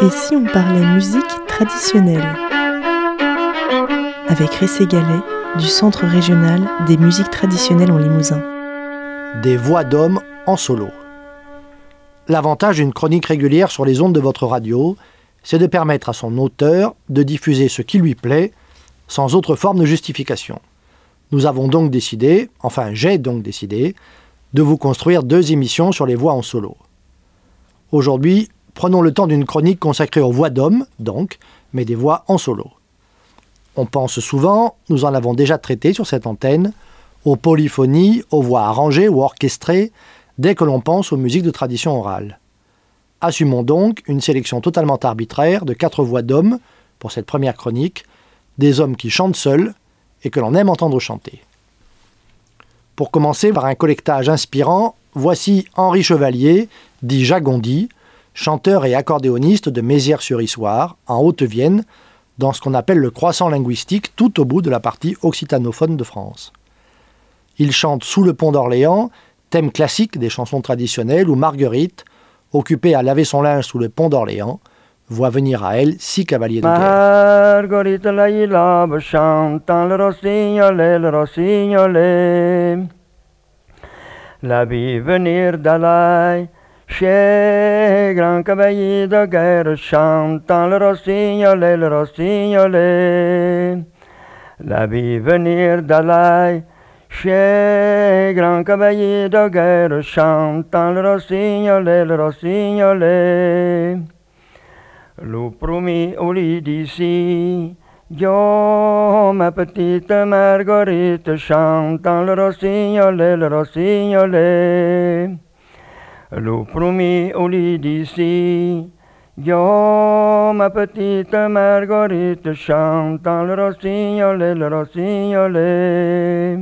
Et si on parlait musique traditionnelle Avec Ressé Gallet du Centre régional des musiques traditionnelles en Limousin. Des voix d'hommes en solo. L'avantage d'une chronique régulière sur les ondes de votre radio, c'est de permettre à son auteur de diffuser ce qui lui plaît sans autre forme de justification. Nous avons donc décidé, enfin j'ai donc décidé, de vous construire deux émissions sur les voix en solo. Aujourd'hui, prenons le temps d'une chronique consacrée aux voix d'hommes, donc, mais des voix en solo. On pense souvent, nous en avons déjà traité sur cette antenne, aux polyphonies, aux voix arrangées ou orchestrées, dès que l'on pense aux musiques de tradition orale. Assumons donc une sélection totalement arbitraire de quatre voix d'hommes pour cette première chronique, des hommes qui chantent seuls et que l'on aime entendre chanter. Pour commencer par un collectage inspirant, voici Henri Chevalier, dit Jagondi, chanteur et accordéoniste de Mézières-sur-Issoire, en Haute-Vienne, dans ce qu'on appelle le croissant linguistique tout au bout de la partie occitanophone de France. Il chante Sous le pont d'Orléans, thème classique des chansons traditionnelles, où Marguerite, occupée à laver son linge sous le pont d'Orléans, voit venir à elle six cavaliers de guerre. La vie venir chez grand cavalier de guerre, chantant le rossignolé, le rossignolé. La vie venir d'Alaï, chez grand cavalier de guerre, chantant le rossignolé, le rossignolé. L'eau promis au lit d'ici, yo, ma petite Marguerite, chantant le rossignolé, le rossignolé. L'eau promis au lit d'ici, yo, ma petite Marguerite, chantant le rossignolé, le rossignolé.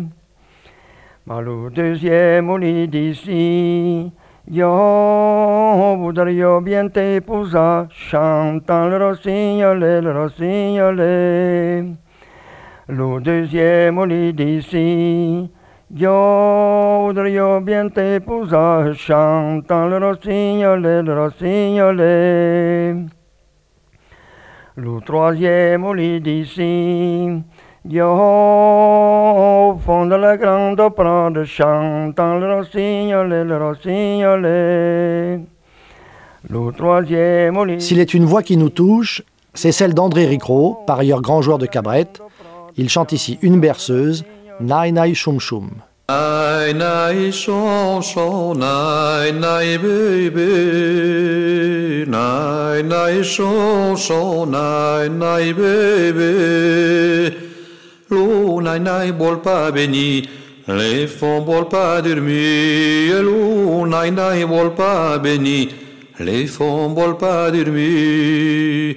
Ma le deuxième au lit d'ici, Yo voudrais bien t'épouser, chantant le rossignolé, le rossignolé. Le deuxième au lit d'ici, yo voudrais bien t'épouser, chantant le rossignolé, le rossignolé. Le troisième au lit d'ici, yo au fond de la grande prade, chantant le rossignolé, le rossignolé. Le troisième au lit S'il est une voix qui nous touche, c'est celle d'André Ricro, par ailleurs grand joueur de cabrette. Il chante ici une berceuse, Nai Nai Chum Chum. Nai nai chon chon, nai nai baby, nai nai chon chon, nai nai baby. L'eau nai nai boit pas béni, les fonds boit pas dormir. L'eau nai nai boit pas béni, les fonds boit pas dormir.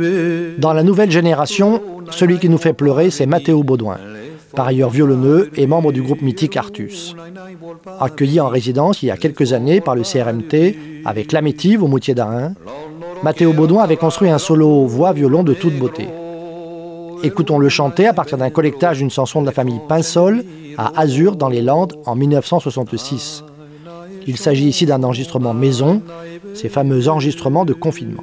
E. Dans la nouvelle génération, celui qui nous fait pleurer, c'est Mathéo Baudouin, par ailleurs violonneux et membre du groupe mythique Artus. Accueilli en résidence il y a quelques années par le CRMT avec l'Amétive au Moutier d'Arin, Mathéo Baudouin avait construit un solo voix-violon de toute beauté. Écoutons-le chanter à partir d'un collectage d'une chanson de la famille Pinsol à Azur dans les Landes en 1966. Il s'agit ici d'un enregistrement maison, ces fameux enregistrements de confinement.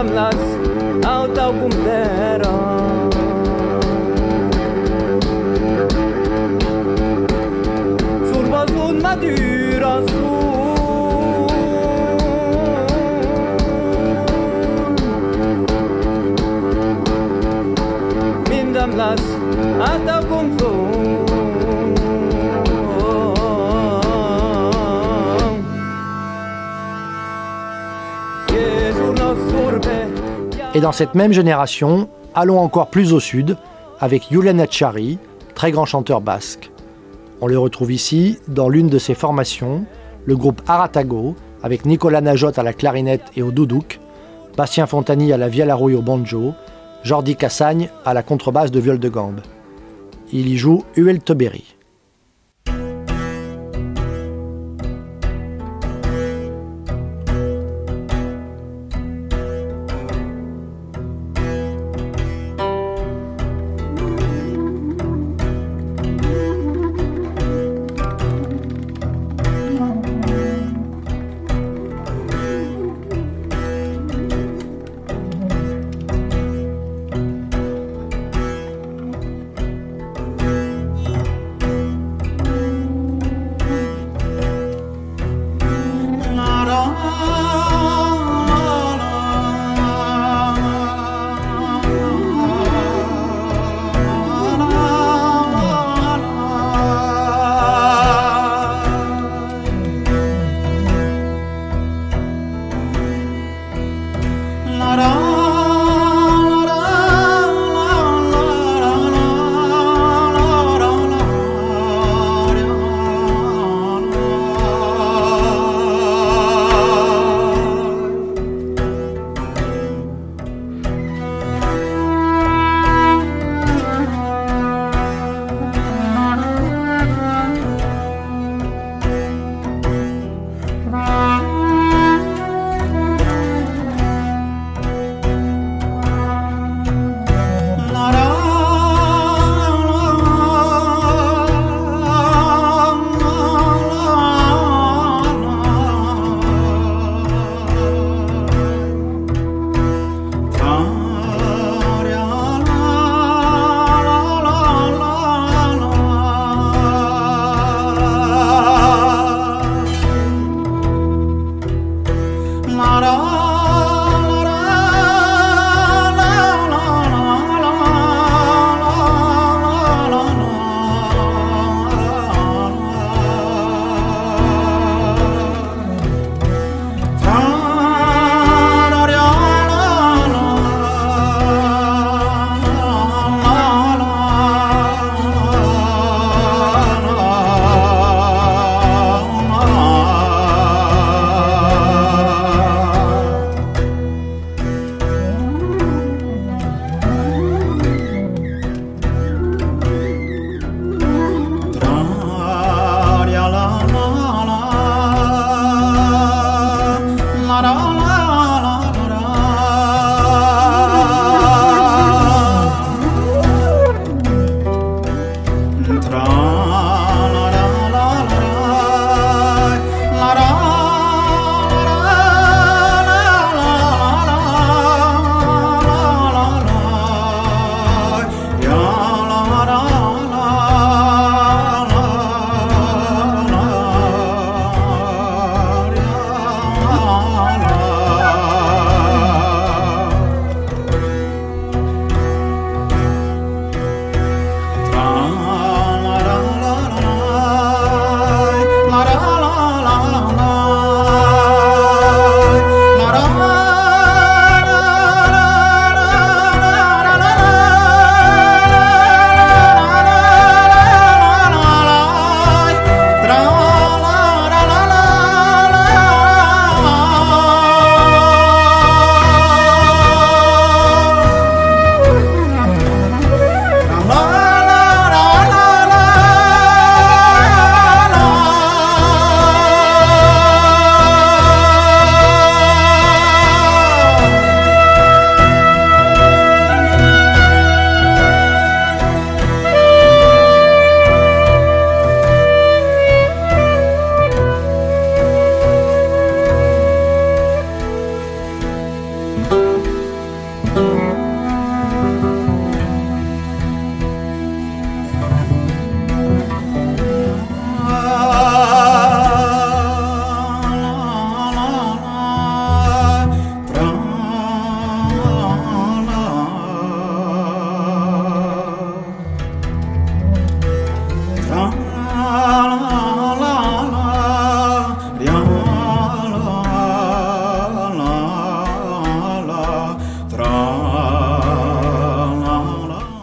tablas auta o puntero. Surbaz un maduras Mindamlas ata cum sunt Et dans cette même génération, allons encore plus au sud avec Yulen Achari, très grand chanteur basque. On le retrouve ici dans l'une de ses formations, le groupe Aratago, avec Nicolas Najot à la clarinette et au doudouk, Bastien Fontani à la vielle rouille au banjo, Jordi Cassagne à la contrebasse de viol de gambe. Il y joue Uel Teberi.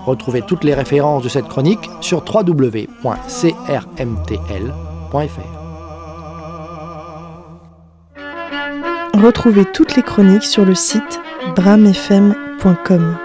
Retrouvez toutes les références de cette chronique sur www.crmtl.fr. Retrouvez toutes les chroniques sur le site bramfm.com.